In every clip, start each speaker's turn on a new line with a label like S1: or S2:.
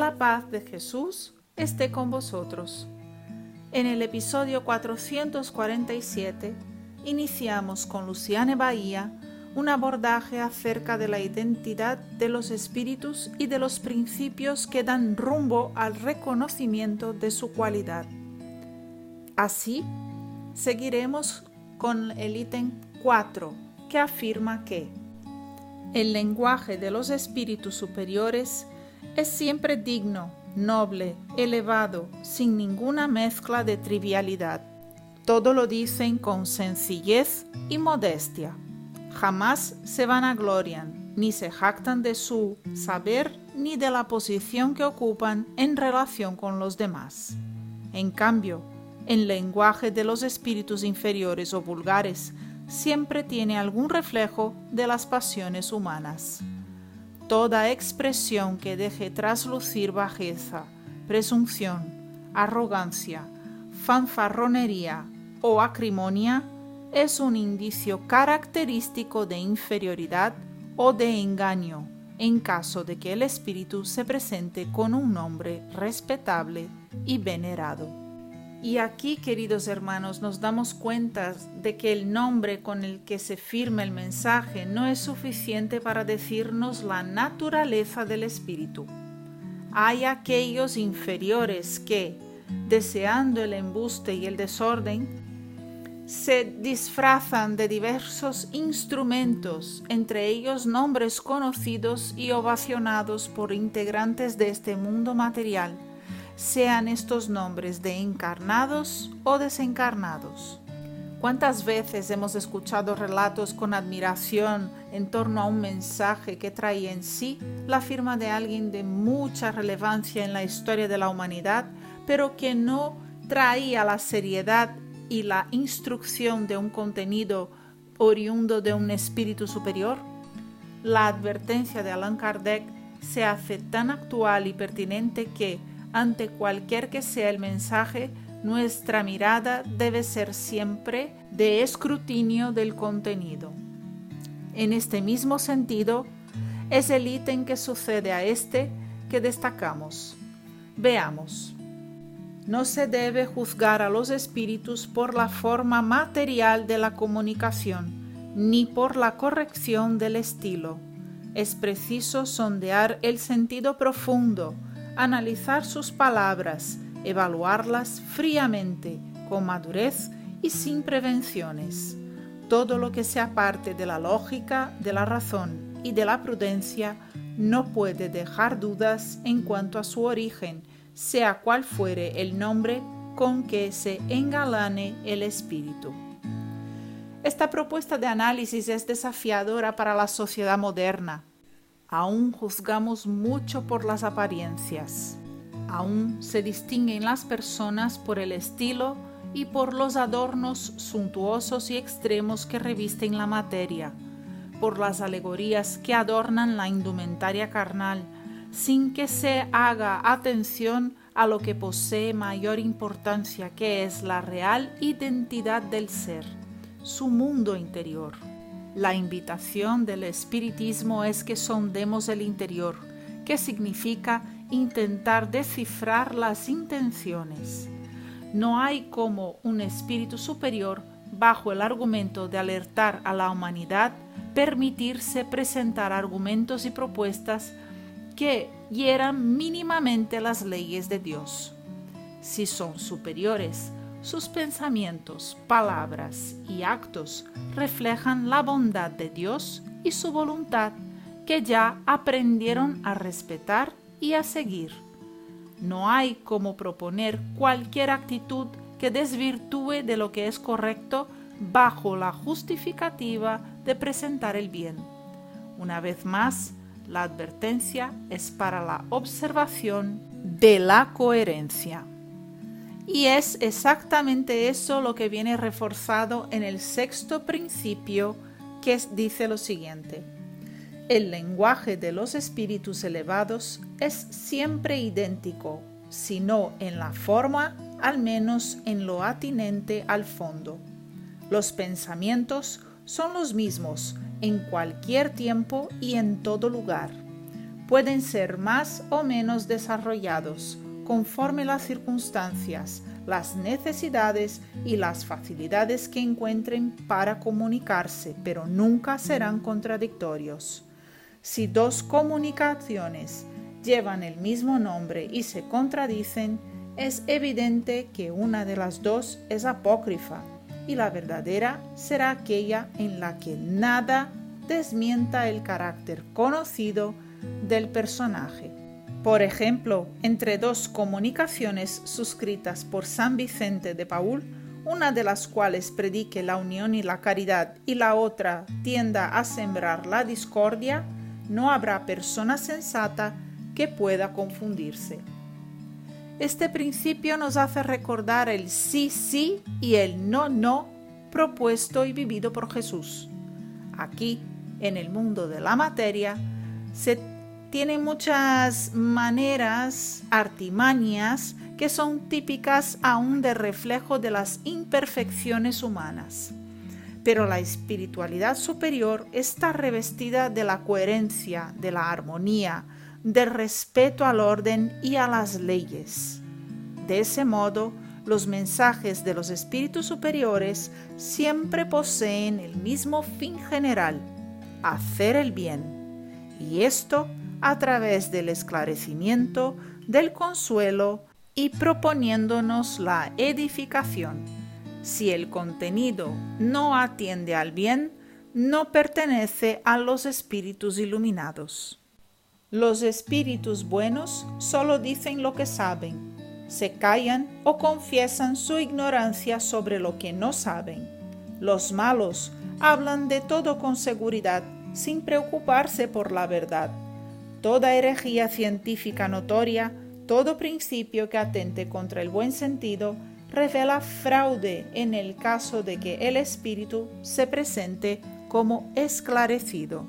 S1: paz de Jesús esté con vosotros. En el episodio 447 iniciamos con Luciane Bahía un abordaje acerca de la identidad de los espíritus y de los principios que dan rumbo al reconocimiento de su cualidad. Así, seguiremos con el ítem 4, que afirma que el lenguaje de los espíritus superiores es siempre digno, noble, elevado, sin ninguna mezcla de trivialidad. Todo lo dicen con sencillez y modestia. Jamás se vanaglorian, ni se jactan de su saber ni de la posición que ocupan en relación con los demás. En cambio, el lenguaje de los espíritus inferiores o vulgares siempre tiene algún reflejo de las pasiones humanas. Toda expresión que deje traslucir bajeza, presunción, arrogancia, fanfarronería o acrimonia es un indicio característico de inferioridad o de engaño en caso de que el espíritu se presente con un nombre respetable y venerado. Y aquí, queridos hermanos, nos damos cuenta de que el nombre con el que se firma el mensaje no es suficiente para decirnos la naturaleza del espíritu. Hay aquellos inferiores que, deseando el embuste y el desorden, se disfrazan de diversos instrumentos, entre ellos nombres conocidos y ovacionados por integrantes de este mundo material sean estos nombres de encarnados o desencarnados. ¿Cuántas veces hemos escuchado relatos con admiración en torno a un mensaje que trae en sí la firma de alguien de mucha relevancia en la historia de la humanidad, pero que no traía la seriedad y la instrucción de un contenido oriundo de un espíritu superior? La advertencia de Allan Kardec se hace tan actual y pertinente que, ante cualquier que sea el mensaje, nuestra mirada debe ser siempre de escrutinio del contenido. En este mismo sentido, es el ítem que sucede a este que destacamos. Veamos. No se debe juzgar a los espíritus por la forma material de la comunicación, ni por la corrección del estilo. Es preciso sondear el sentido profundo, analizar sus palabras, evaluarlas fríamente, con madurez y sin prevenciones. Todo lo que sea parte de la lógica, de la razón y de la prudencia no puede dejar dudas en cuanto a su origen, sea cual fuere el nombre con que se engalane el espíritu. Esta propuesta de análisis es desafiadora para la sociedad moderna, aún juzgamos mucho por las apariencias. Aún se distinguen las personas por el estilo y por los adornos suntuosos y extremos que revisten la materia, por las alegorías que adornan la indumentaria carnal, sin que se haga atención a lo que posee mayor importancia, que es la real identidad del ser, su mundo interior. La invitación del espiritismo es que sondemos el interior, que significa intentar descifrar las intenciones. No hay como un espíritu superior, bajo el argumento de alertar a la humanidad, permitirse presentar argumentos y propuestas que hieran mínimamente las leyes de Dios. Si son superiores, sus pensamientos, palabras y actos reflejan la bondad de Dios y su voluntad que ya aprendieron a respetar y a seguir. No hay como proponer cualquier actitud que desvirtúe de lo que es correcto bajo la justificativa de presentar el bien. Una vez más, la advertencia es para la observación de la coherencia. Y es exactamente eso lo que viene reforzado en el sexto principio que dice lo siguiente. El lenguaje de los espíritus elevados es siempre idéntico, si no en la forma, al menos en lo atinente al fondo. Los pensamientos son los mismos en cualquier tiempo y en todo lugar. pueden ser más o menos desarrollados conforme las circunstancias, las necesidades y las facilidades que encuentren para comunicarse, pero nunca serán contradictorios. Si dos comunicaciones llevan el mismo nombre y se contradicen, es evidente que una de las dos es apócrifa y la verdadera será aquella en la que nada desmienta el carácter conocido del personaje. Por ejemplo, entre dos comunicaciones suscritas por San Vicente de Paul, una de las cuales predique la unión y la caridad y la otra tienda a sembrar la discordia, no habrá persona sensata que pueda confundirse. Este principio nos hace recordar el sí sí y el no no propuesto y vivido por Jesús. Aquí, en el mundo de la materia, se tienen muchas maneras, artimañas, que son típicas aún de reflejo de las imperfecciones humanas. Pero la espiritualidad superior está revestida de la coherencia, de la armonía, del respeto al orden y a las leyes. De ese modo, los mensajes de los espíritus superiores siempre poseen el mismo fin general, hacer el bien, y esto a través del esclarecimiento, del consuelo y proponiéndonos la edificación. Si el contenido no atiende al bien, no pertenece a los espíritus iluminados. Los espíritus buenos solo dicen lo que saben, se callan o confiesan su ignorancia sobre lo que no saben. Los malos hablan de todo con seguridad, sin preocuparse por la verdad. Toda herejía científica notoria, todo principio que atente contra el buen sentido, revela fraude en el caso de que el espíritu se presente como esclarecido.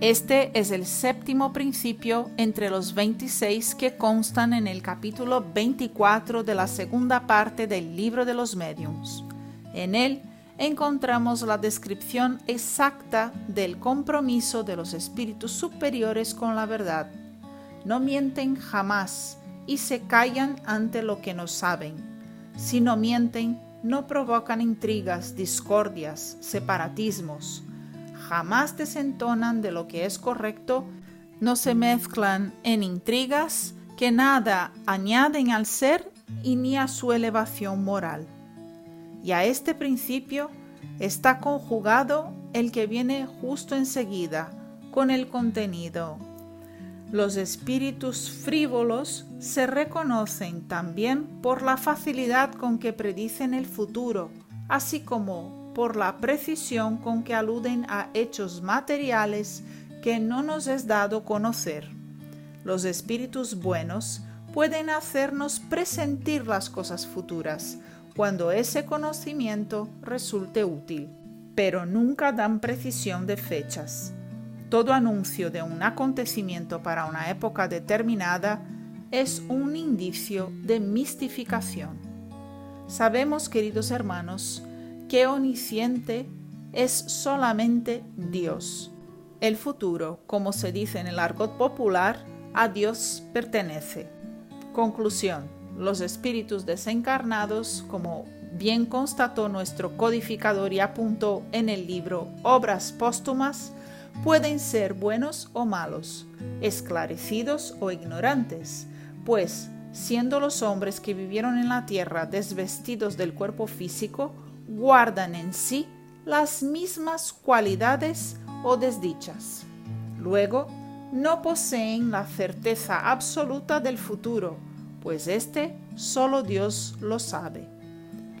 S1: Este es el séptimo principio entre los 26 que constan en el capítulo 24 de la segunda parte del libro de los mediums. En él encontramos la descripción exacta del compromiso de los espíritus superiores con la verdad. No mienten jamás y se callan ante lo que no saben. Si no mienten, no provocan intrigas, discordias, separatismos jamás desentonan de lo que es correcto, no se mezclan en intrigas que nada añaden al ser y ni a su elevación moral. Y a este principio está conjugado el que viene justo enseguida con el contenido. Los espíritus frívolos se reconocen también por la facilidad con que predicen el futuro, así como por la precisión con que aluden a hechos materiales que no nos es dado conocer. Los espíritus buenos pueden hacernos presentir las cosas futuras cuando ese conocimiento resulte útil, pero nunca dan precisión de fechas. Todo anuncio de un acontecimiento para una época determinada es un indicio de mistificación. Sabemos, queridos hermanos, que omnisciente es solamente Dios. El futuro, como se dice en el argot popular, a Dios pertenece. Conclusión. Los espíritus desencarnados, como bien constató nuestro codificador y apuntó en el libro Obras Póstumas, pueden ser buenos o malos, esclarecidos o ignorantes, pues, siendo los hombres que vivieron en la tierra desvestidos del cuerpo físico, guardan en sí las mismas cualidades o desdichas. Luego, no poseen la certeza absoluta del futuro, pues éste solo Dios lo sabe.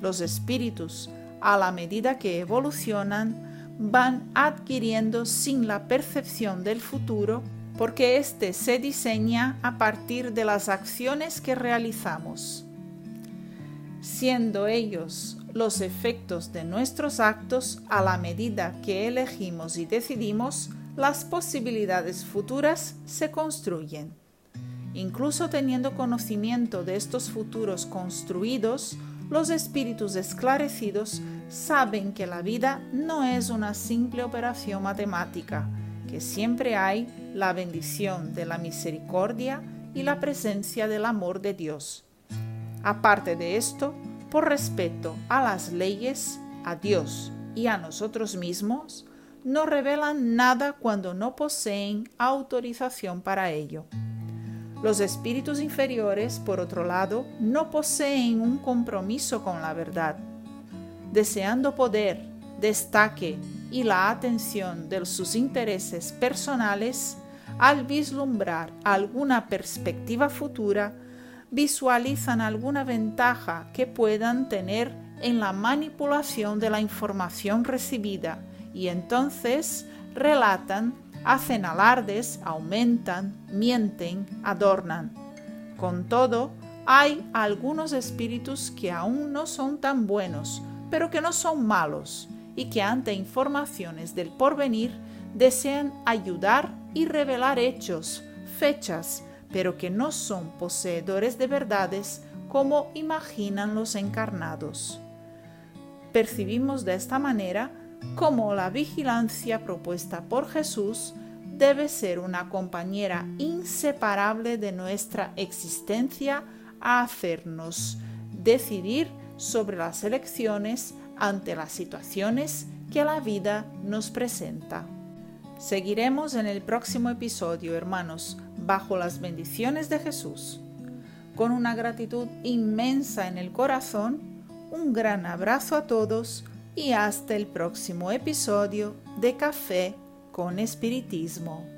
S1: Los espíritus, a la medida que evolucionan, van adquiriendo sin la percepción del futuro, porque éste se diseña a partir de las acciones que realizamos. Siendo ellos los efectos de nuestros actos a la medida que elegimos y decidimos, las posibilidades futuras se construyen. Incluso teniendo conocimiento de estos futuros construidos, los espíritus esclarecidos saben que la vida no es una simple operación matemática, que siempre hay la bendición de la misericordia y la presencia del amor de Dios. Aparte de esto, por respeto a las leyes, a Dios y a nosotros mismos, no revelan nada cuando no poseen autorización para ello. Los espíritus inferiores, por otro lado, no poseen un compromiso con la verdad. Deseando poder, destaque y la atención de sus intereses personales, al vislumbrar alguna perspectiva futura, visualizan alguna ventaja que puedan tener en la manipulación de la información recibida y entonces relatan, hacen alardes, aumentan, mienten, adornan. Con todo, hay algunos espíritus que aún no son tan buenos, pero que no son malos y que ante informaciones del porvenir desean ayudar y revelar hechos, fechas, pero que no son poseedores de verdades como imaginan los encarnados. Percibimos de esta manera cómo la vigilancia propuesta por Jesús debe ser una compañera inseparable de nuestra existencia a hacernos decidir sobre las elecciones ante las situaciones que la vida nos presenta. Seguiremos en el próximo episodio, hermanos, bajo las bendiciones de Jesús. Con una gratitud inmensa en el corazón, un gran abrazo a todos y hasta el próximo episodio de Café con Espiritismo.